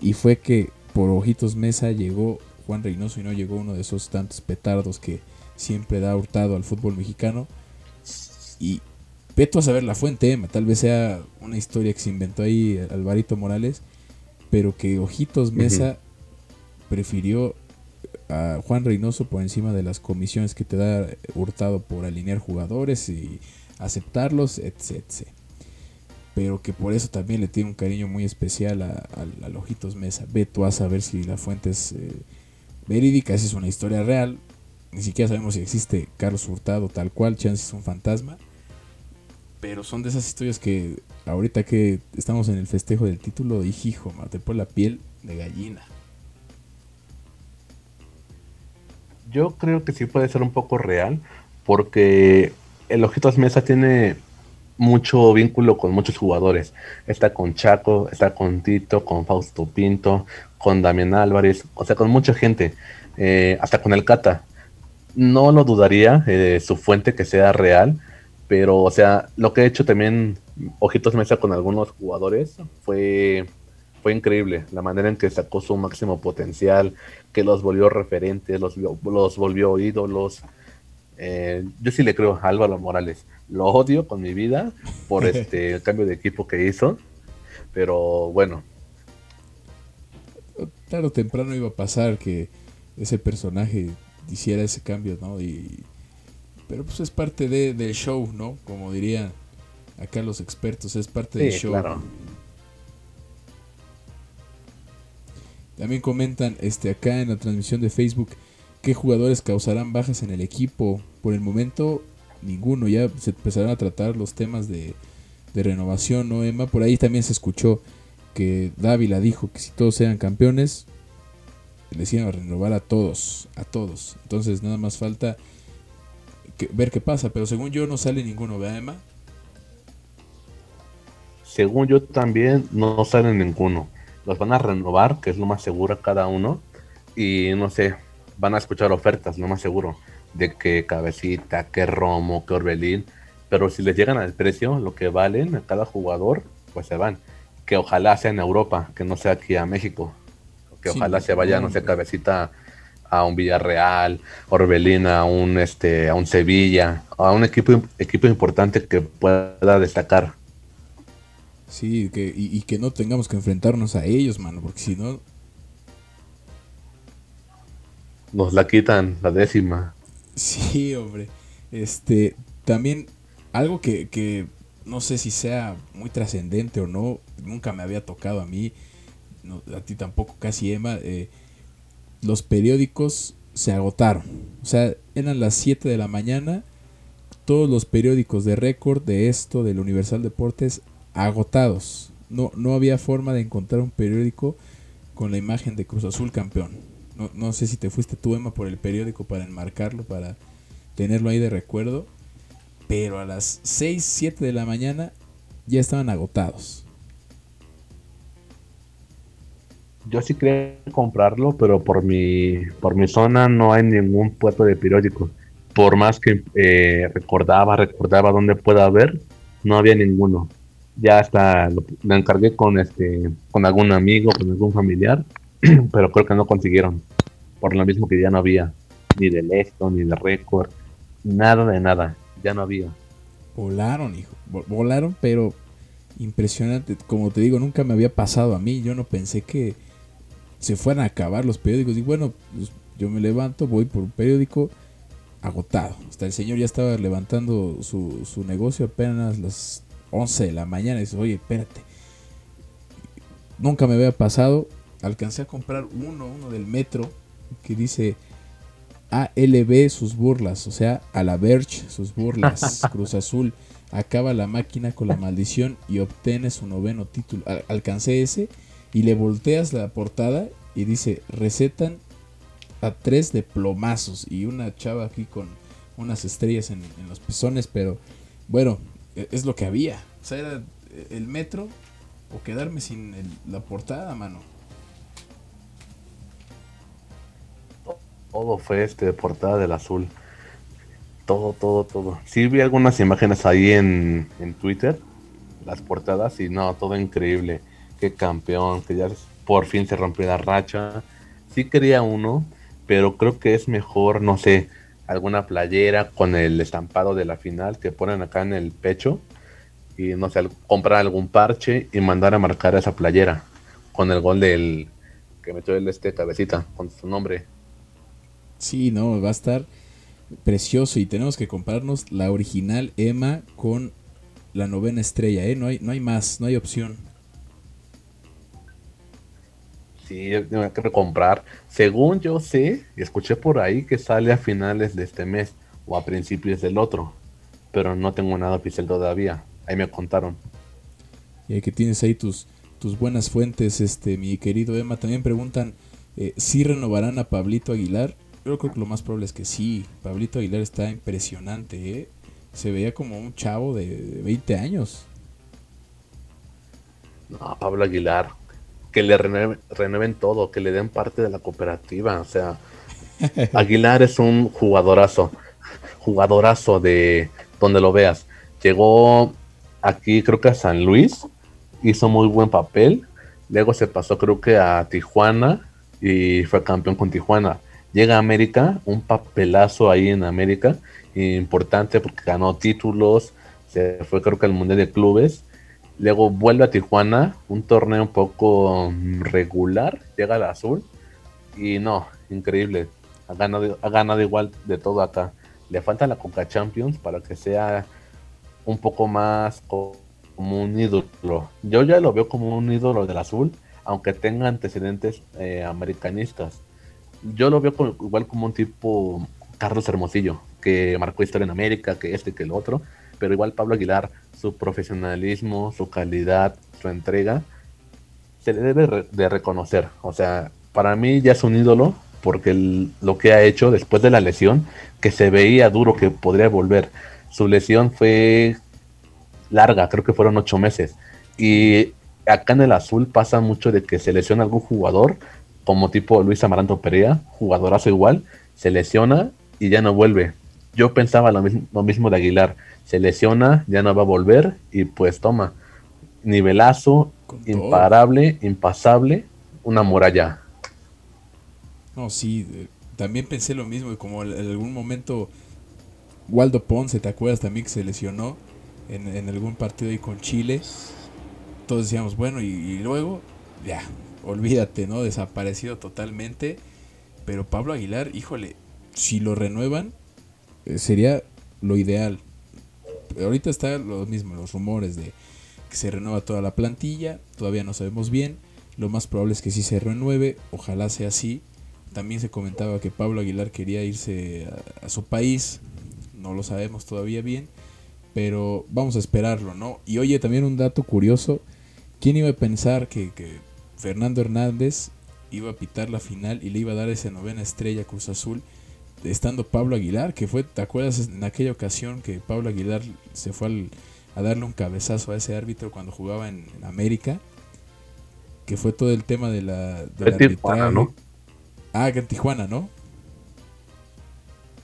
y fue que por Ojitos Mesa llegó Juan Reynoso y no llegó uno de esos tantos petardos que siempre da Hurtado al fútbol mexicano, y peto a saber la fuente, tal vez sea una historia que se inventó ahí Alvarito Morales, pero que Ojitos Mesa prefirió a Juan Reynoso por encima de las comisiones que te da Hurtado por alinear jugadores y aceptarlos, etc. Pero que por eso también le tiene un cariño muy especial a, Ojitos Mesa. Ve tú a saber si la fuente es eh, verídica, si es una historia real. Ni siquiera sabemos si existe Carlos Hurtado tal cual, chance es un fantasma. Pero son de esas historias que ahorita que estamos en el festejo del título, dije, hijo, te pone la piel de gallina. Yo creo que sí puede ser un poco real, porque el Ojitos Mesa tiene mucho vínculo con muchos jugadores. Está con Chaco, está con Tito, con Fausto Pinto, con Damián Álvarez, o sea, con mucha gente, eh, hasta con el Cata. No lo dudaría eh, su fuente que sea real, pero, o sea, lo que he hecho también Ojitos Mesa con algunos jugadores fue, fue increíble. La manera en que sacó su máximo potencial, que los volvió referentes, los, los volvió ídolos. Eh, yo sí le creo a Álvaro Morales. Lo odio con mi vida por este el cambio de equipo que hizo. Pero bueno. Claro, temprano iba a pasar que ese personaje hiciera ese cambio, ¿no? Y Pero pues es parte de, del show, ¿no? Como dirían acá los expertos, es parte del show. Claro. También comentan este acá en la transmisión de Facebook qué jugadores causarán bajas en el equipo. Por el momento, ninguno. Ya se empezaron a tratar los temas de, renovación, ¿no, Emma? Por ahí también se escuchó que Dávila dijo que si todos eran campeones, les iban a renovar a todos, a todos. Entonces nada más falta ver qué pasa, pero según yo no sale ninguno, ¿verdad, Emma? Según yo también no sale ninguno. Los van a renovar, que es lo más seguro cada uno. Y no sé, van a escuchar ofertas, lo más seguro, de que Cabecita, que Romo, que Orbelín. Pero si les llegan al precio, lo que valen a cada jugador, pues se van que ojalá sea en Europa, que no sea aquí a México. Que ojalá se vaya, no sé, cabecita a un Villarreal, Orbelín a un este, a un Sevilla, a un equipo equipo importante que pueda destacar. Sí, que, y, que no tengamos que enfrentarnos a ellos, mano, porque si no. Nos la quitan, la décima. Sí, hombre. Este, también algo que, que no sé si sea muy trascendente o no, nunca me había tocado a mí, a ti tampoco casi Emma, eh, los periódicos se agotaron. O sea, eran las 7 de la mañana, todos los periódicos de récord de esto, del Universal Deportes, agotados. No, no había forma de encontrar un periódico con la imagen de Cruz Azul campeón. No, no sé si te fuiste tú, Emma, por el periódico para enmarcarlo, para tenerlo ahí de recuerdo pero a las 6, 7 de la mañana ya estaban agotados. Yo sí quería comprarlo, pero por mi, por mi zona no hay ningún puesto de periódico. Por más que eh, recordaba, recordaba dónde pueda haber, no había ninguno. Ya hasta lo, encargué con este, con algún amigo, con algún familiar, pero creo que no consiguieron. Por lo mismo que ya no había ni de esto, ni de récord, nada de nada ya no había. Volaron, hijo. Volaron, pero impresionante. Como te digo, nunca me había pasado a mí. Yo no pensé que se fueran a acabar los periódicos. Y bueno, pues, yo me levanto, voy por un periódico agotado. Hasta el señor ya estaba levantando su, su negocio apenas las 11 de la mañana. Y dice, oye, espérate. Nunca me había pasado. Alcancé a comprar uno, uno del metro, que dice ALB sus burlas, o sea, a la Verge sus burlas, Cruz Azul, acaba la máquina con la maldición y obtiene su noveno título. alcancé ese y le volteas la portada y dice, recetan a tres de plomazos y una chava aquí con unas estrellas en, los pezones, pero bueno, e, es lo que había. O sea, era el metro o quedarme sin la portada, mano. Todo fue este de portada del azul. Todo, todo, todo. Sí vi algunas imágenes ahí en, Twitter, las portadas, y no, todo increíble. Qué campeón, que ya por fin se rompió la racha. Sí quería uno, pero creo que es mejor, no sé, alguna playera con el estampado de la final que ponen acá en el pecho. Y no sé, comprar algún parche y mandar a marcar esa playera con el gol del que metió el este cabecita, con su nombre. Sí, no, va a estar precioso y tenemos que comprarnos la original Emma con la novena estrella, ¿eh? No hay, no hay más, no hay opción. Sí, tengo que comprar. Según yo sé, escuché por ahí que sale a finales de este mes o a principios del otro, pero no tengo nada oficial todavía. Ahí me contaron. Y que tienes ahí tus, tus buenas fuentes, este, mi querido Emma. También preguntan eh, si renovarán a Pablito Aguilar. Yo creo que lo más probable es que sí. Pablito Aguilar está impresionante, ¿eh? Se veía como un chavo de 20 años. No, Pablo Aguilar. Que le renueven, todo, que le den parte de la cooperativa. O sea, Aguilar es un jugadorazo. Jugadorazo de donde lo veas. Llegó aquí, creo que a San Luis. Hizo muy buen papel. Luego se pasó, creo que a Tijuana. Y fue campeón con Tijuana llega a América, un papelazo ahí en América, importante porque ganó títulos, se fue creo que al Mundial de Clubes, luego vuelve a Tijuana, un torneo un poco regular, llega al azul y no, increíble, ha ganado, ha ganado igual de todo acá. Le falta la Coca Champions para que sea un poco más como un ídolo. Yo ya lo veo como un ídolo del azul, aunque tenga antecedentes eh, americanistas. Yo lo veo igual como un tipo Carlos Hermosillo, que marcó historia en América, que este, que el otro, pero igual Pablo Aguilar, su profesionalismo, su calidad, su entrega, se le debe de reconocer. O sea, para mí ya es un ídolo porque lo que ha hecho después de la lesión, que se veía duro que podría volver. Su lesión fue larga, creo que fueron ocho meses. Y acá en el azul pasa mucho de que se lesiona algún jugador, como tipo Luis Amaranto Perea, jugadorazo igual, se lesiona y ya no vuelve. Yo pensaba lo mismo, lo mismo de Aguilar, se lesiona, ya no va a volver y pues toma, nivelazo, imparable, impasable, una muralla. No, sí, eh, también pensé lo mismo, como en algún momento Waldo Ponce, ¿te acuerdas también que se lesionó en, algún partido ahí con Chile? Todos decíamos, bueno, y, luego, ya, olvídate, ¿no? Desaparecido totalmente. Pero Pablo Aguilar, híjole, si lo renuevan, eh, sería lo ideal. Ahorita está lo mismo, los rumores de que se renueva toda la plantilla, todavía no sabemos bien. Lo más probable es que sí se renueve, ojalá sea así. También se comentaba que Pablo Aguilar quería irse a, su país, no lo sabemos todavía bien, pero vamos a esperarlo, ¿no? Y oye, también un dato curioso, ¿quién iba a pensar que, que Fernando Hernández iba a pitar la final y le iba a dar esa novena estrella a Cruz Azul? estando Pablo Aguilar, que fue, ¿te acuerdas en aquella ocasión que Pablo Aguilar se fue a darle un cabezazo a ese árbitro cuando jugaba en, América? Que fue todo el tema de la, de ¿no? Ah, que en Tijuana, ¿no?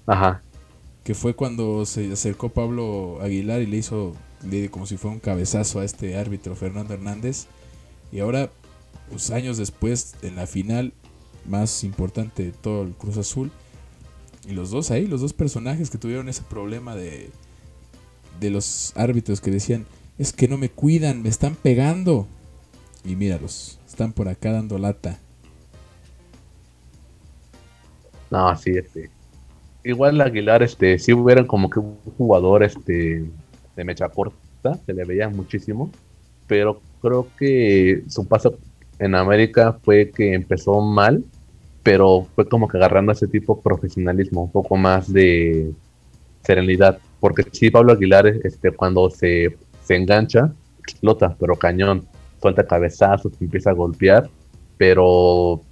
Ajá. Que fue cuando se acercó Pablo Aguilar y le hizo como si fuera un cabezazo a este árbitro Fernando Hernández. Y ahora, años después, en la final más importante de todo el Cruz Azul. Y los dos ahí, los dos personajes que tuvieron ese problema de, de los árbitros que decían, es que no me cuidan, me están pegando. Y míralos, están por acá dando lata. No, sí, este. Igual Aguilar, este, si hubieran como que un jugador este de mecha corta, se le veía muchísimo, pero creo que su paso en América fue que empezó mal, pero fue como que agarrando ese tipo de profesionalismo, un poco más de serenidad, porque sí, Pablo Aguilar, este, cuando se, se engancha, explota, pero cañón, suelta cabezazos, empieza a golpear, pero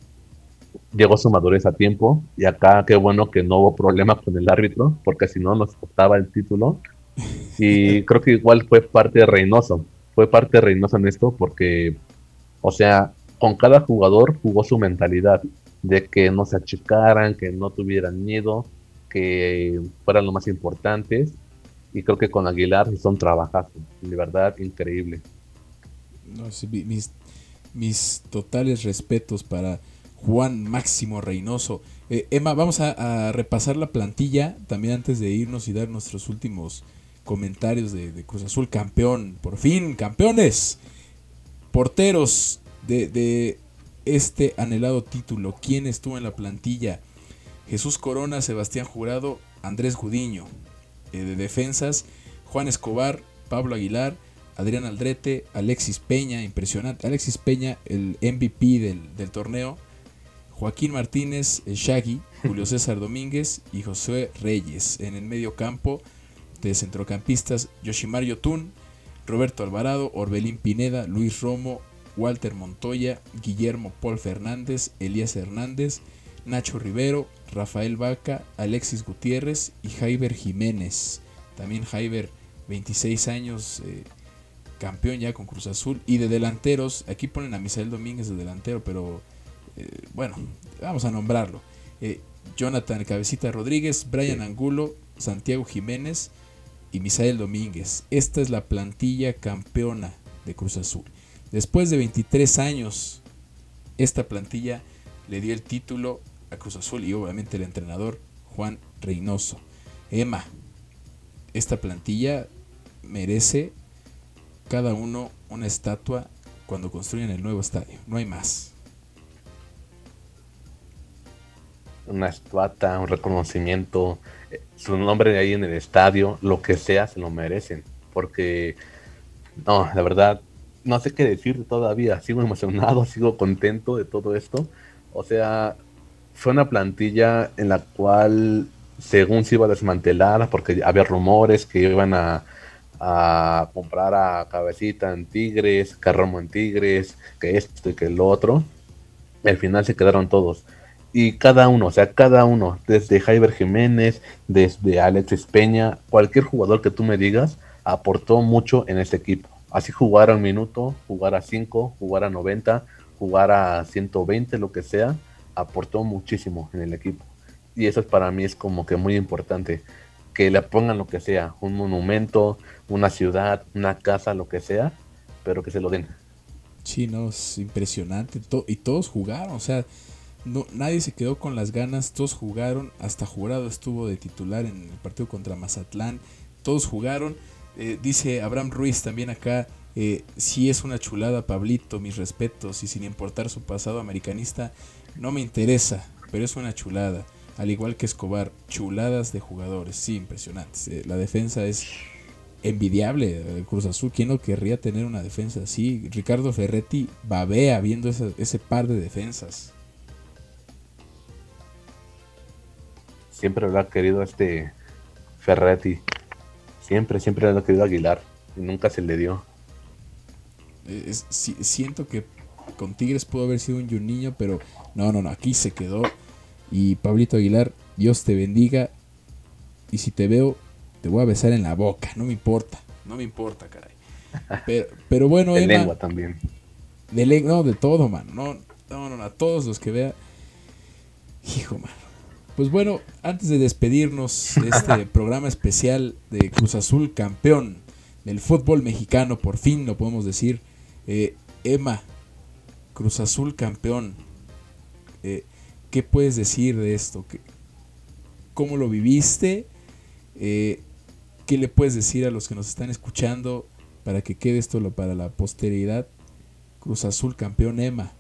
llegó su madurez a tiempo. Y acá qué bueno que no hubo problema con el árbitro porque si no nos costaba el título. Y creo que igual fue parte de Reynoso. Fue parte de Reynoso en esto porque o sea con cada jugador jugó su mentalidad de que no se achicaran que no tuvieran miedo que fueran lo más importantes y creo que con Aguilar hizo un trabajazo de verdad increíble mis, mis totales respetos para Juan Máximo Reynoso. Eh, Emma, vamos a, repasar la plantilla también antes de irnos y dar nuestros últimos comentarios de, Cruz Azul campeón. Por fin, campeones. Porteros de, este anhelado título. ¿Quién estuvo en la plantilla? Jesús Corona, Sebastián Jurado, Andrés Gudiño. Eh, de defensas, Juan Escobar, Pablo Aguilar, Adrián Aldrete, Alexis Peña, impresionante. Alexis Peña, el MVP del, del torneo. Joaquín Martínez, Shaggy, Julio César Domínguez y José Reyes. En el medio campo de centrocampistas, Yoshimar Yotun, Roberto Alvarado, Orbelín Pineda, Luis Romo, Walter Montoya, Guillermo Paul Fernández, Elías Hernández, Nacho Rivero, Rafael Vaca, Alexis Gutiérrez y Jaiber Jiménez. También Jaiber, 26 años, eh, campeón ya con Cruz Azul. Y de delanteros, aquí ponen a Misael Domínguez de delantero, pero eh, bueno, vamos a nombrarlo. Eh, Jonathan Cabecita Rodríguez, Brian Angulo, Santiago Jiménez y Misael Domínguez. Esta es la plantilla campeona de Cruz Azul. Después de 23 años, esta plantilla le dio el título a Cruz Azul y obviamente el entrenador Juan Reynoso. Emma, esta plantilla merece cada uno una estatua cuando construyen el nuevo estadio. No hay más. una estuata, un reconocimiento, su nombre ahí en el estadio, lo que sea, se lo merecen. Porque, no, la verdad, no sé qué decir todavía. Sigo emocionado, sigo contento de todo esto. O sea, fue una plantilla en la cual, según se iba a desmantelar, porque había rumores que iban a, a comprar a Cabecita en Tigres, Carromo en Tigres, que esto y que el otro. Al final se quedaron todos. Y cada uno, o sea, cada uno, desde Jaiber Jiménez, desde Alex Peña, cualquier jugador que tú me digas, aportó mucho en este equipo. Así jugar a un minuto, jugar a 5, jugar a 90, jugar a 120, lo que sea, aportó muchísimo en el equipo. Y eso para mí es como que muy importante. Que le pongan lo que sea, un monumento, una ciudad, una casa, lo que sea, pero que se lo den. Sí, no, es impresionante. y todos jugaron, o sea, no, nadie se quedó con las ganas, todos jugaron, hasta Jurado estuvo de titular en el partido contra Mazatlán, todos jugaron. Eh, dice Abraham Ruiz también acá, eh, si es una chulada Pablito, mis respetos, y sin importar su pasado americanista, no me interesa, pero es una chulada. Al igual que Escobar, chuladas de jugadores, sí, impresionantes. Eh, la defensa es envidiable Cruz Azul. ¿Quién no querría tener una defensa así? Ricardo Ferretti babea viendo ese, par de defensas. Siempre lo ha querido este Ferretti. Siempre, siempre lo ha querido Aguilar. Y nunca se le dio. siento que con Tigres pudo haber sido un niño, pero no, no, no. Aquí se quedó. Y Pablito Aguilar, Dios te bendiga. Y si te veo, te voy a besar en la boca, no me importa, no me importa, caray. Pero, pero bueno, de lengua también. De lengua, no, de todo, mano. No, no, no, a todos los que vea. Hijo, mano. Pues bueno, antes de despedirnos de este programa especial de Cruz Azul campeón del fútbol mexicano, por fin lo podemos decir. Eh, Emma, Cruz Azul campeón. Eh, ¿Qué puedes decir de esto? ¿Cómo lo viviste? Eh, ¿Qué le puedes decir a los que nos están escuchando para que quede esto para la posteridad? Cruz Azul campeón EMA.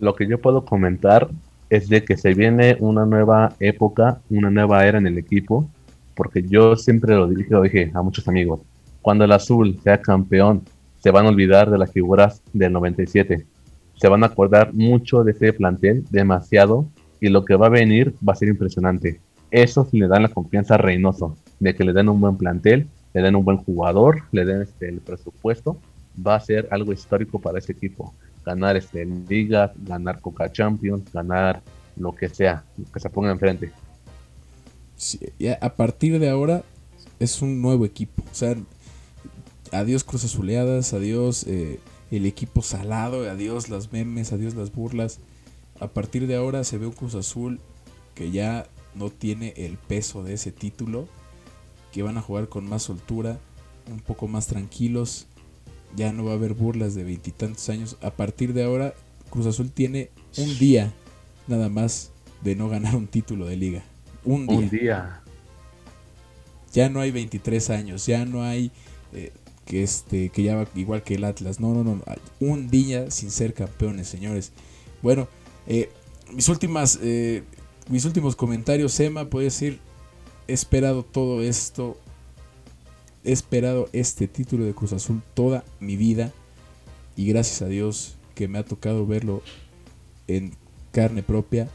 Lo que yo puedo comentar es de que se viene una nueva época, una nueva era en el equipo, porque yo siempre lo dije, dije a muchos amigos, cuando el azul sea campeón, se van a olvidar de las figuras del 97. Se van a acordar mucho de ese plantel, demasiado, y lo que va a venir va a ser impresionante. Eso le dan la confianza a Reynoso, de que le den un buen plantel, le den un buen jugador, le den este, el presupuesto, va a ser algo histórico para ese equipo. Ganar este, Liga, ganar Coca Champions, ganar lo que sea, lo que se ponga enfrente. a partir de ahora es un nuevo equipo. O sea, adiós Cruz Azuleadas, adiós eh, el equipo salado, adiós las memes, adiós las burlas. A partir de ahora se ve un Cruz Azul que ya no tiene el peso de ese título, que van a jugar con más soltura, un poco más tranquilos, ya no va a haber burlas de veintitantos años. A partir de ahora, Cruz Azul tiene un día nada más de no ganar un título de liga. Un día. Un día. Ya no hay 23 años, ya no hay eh, que este que ya va igual que el Atlas. No, no, no. Un día sin ser campeones, señores. Bueno, eh, mis últimas eh, mis últimos comentarios, Emma, puede decir, he esperado todo esto, he esperado este título de Cruz Azul toda mi vida y gracias a Dios que me ha tocado verlo en carne propia.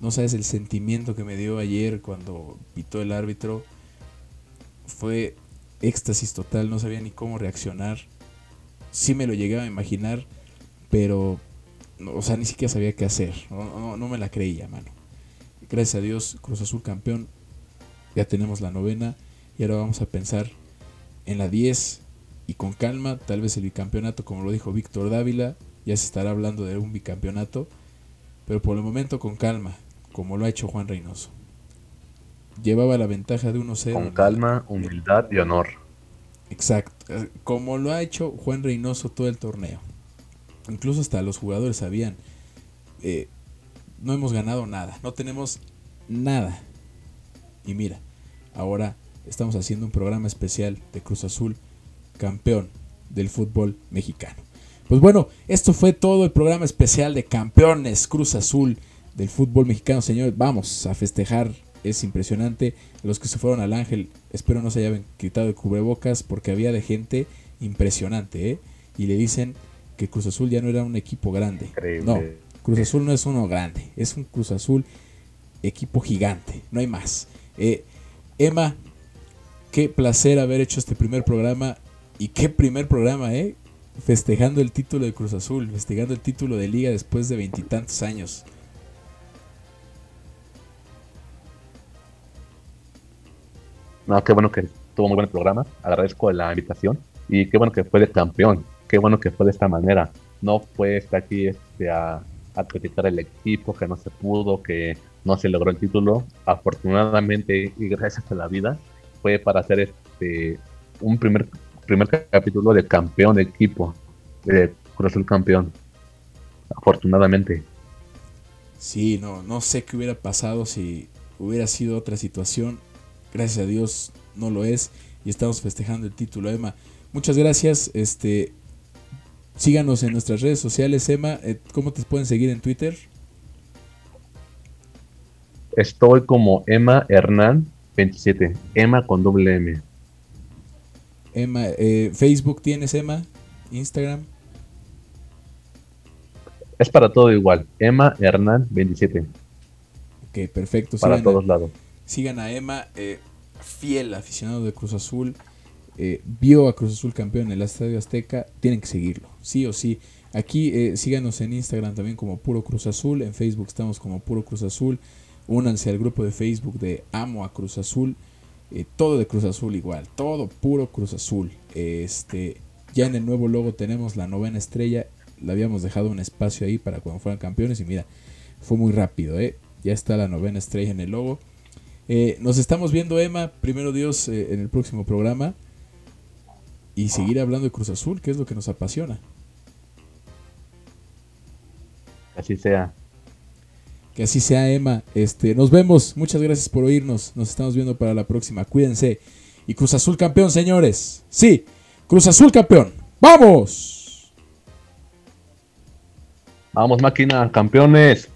No sabes el sentimiento que me dio ayer cuando pitó el árbitro. Fue éxtasis total, no sabía ni cómo reaccionar. Sí me lo llegaba a imaginar, pero, o sea, ni siquiera sabía qué hacer. No, no me la creía, mano. Gracias a Dios, Cruz Azul campeón. Ya tenemos la novena y ahora vamos a pensar en la 10 y con calma, tal vez el bicampeonato, como lo dijo Víctor Dávila, ya se estará hablando de un bicampeonato, pero por el momento con calma, como lo ha hecho Juan Reynoso. Llevaba la ventaja de 1-0. Con calma, humildad y honor. Exacto, eh, como lo ha hecho Juan Reynoso todo el torneo. Incluso hasta los jugadores sabían, eh, no hemos ganado nada, no tenemos nada. Y mira, ahora estamos haciendo un programa especial de Cruz Azul, campeón del fútbol mexicano. Pues bueno, esto fue todo el programa especial de campeones Cruz Azul del fútbol mexicano, señores. Vamos a festejar, es impresionante. Los que se fueron al Ángel, espero no se hayan quitado el cubrebocas porque había de gente impresionante, ¿eh? Y le dicen que Cruz Azul ya no era un equipo grande. No, Cruz Azul no es uno grande, es un Cruz Azul equipo gigante, no hay más. Eh, Emma, qué placer haber hecho este primer programa y qué primer programa, ¿eh? Festejando el título de Cruz Azul, festejando el título de liga después de veintitantos años. No, qué bueno que tuvo muy buen programa. Agradezco la invitación y qué bueno que fue de campeón. Qué bueno que fue de esta manera. No fue estar aquí este, a, a criticar el equipo, que no se pudo, que no se logró el título. Afortunadamente y gracias a la vida fue para hacer este un primer primer capítulo de campeón de equipo de Cruz Azul campeón. Afortunadamente. Sí, no, no sé qué hubiera pasado si hubiera sido otra situación. Gracias a Dios no lo es y estamos festejando el título, Emma. Muchas gracias. Este, síganos en nuestras redes sociales, Emma. Eh, ¿Cómo te pueden seguir en Twitter? Estoy como Emma Hernán 27. Emma con doble M. Emma, eh, Facebook tienes Emma, Instagram. Es para todo igual. Emma Hernán 27. Ok, perfecto. Para todos lados. Sigan a Emma, eh, fiel aficionado de Cruz Azul. Eh, vio a Cruz Azul campeón en el Estadio Azteca. Tienen que seguirlo, sí o sí. Aquí síganos en Instagram también como Puro Cruz Azul. En Facebook estamos como Puro Cruz Azul. Únanse al grupo de Facebook de Amo a Cruz Azul. Eh, todo de Cruz Azul igual, todo puro Cruz Azul. Este, ya en el nuevo logo tenemos la novena estrella. Le habíamos dejado un espacio ahí para cuando fueran campeones y mira, fue muy rápido, ¿eh? Ya está la novena estrella en el logo. Eh, nos estamos viendo, Emma, primero Dios, en el próximo programa. Y seguir hablando de Cruz Azul, que es lo que nos apasiona. Así sea. Que así sea, Emma. Este, nos vemos. Muchas gracias por oírnos. Nos estamos viendo para la próxima. Cuídense. Y Cruz Azul campeón, señores. Sí, Cruz Azul campeón. ¡Vamos! Vamos, máquina, campeones.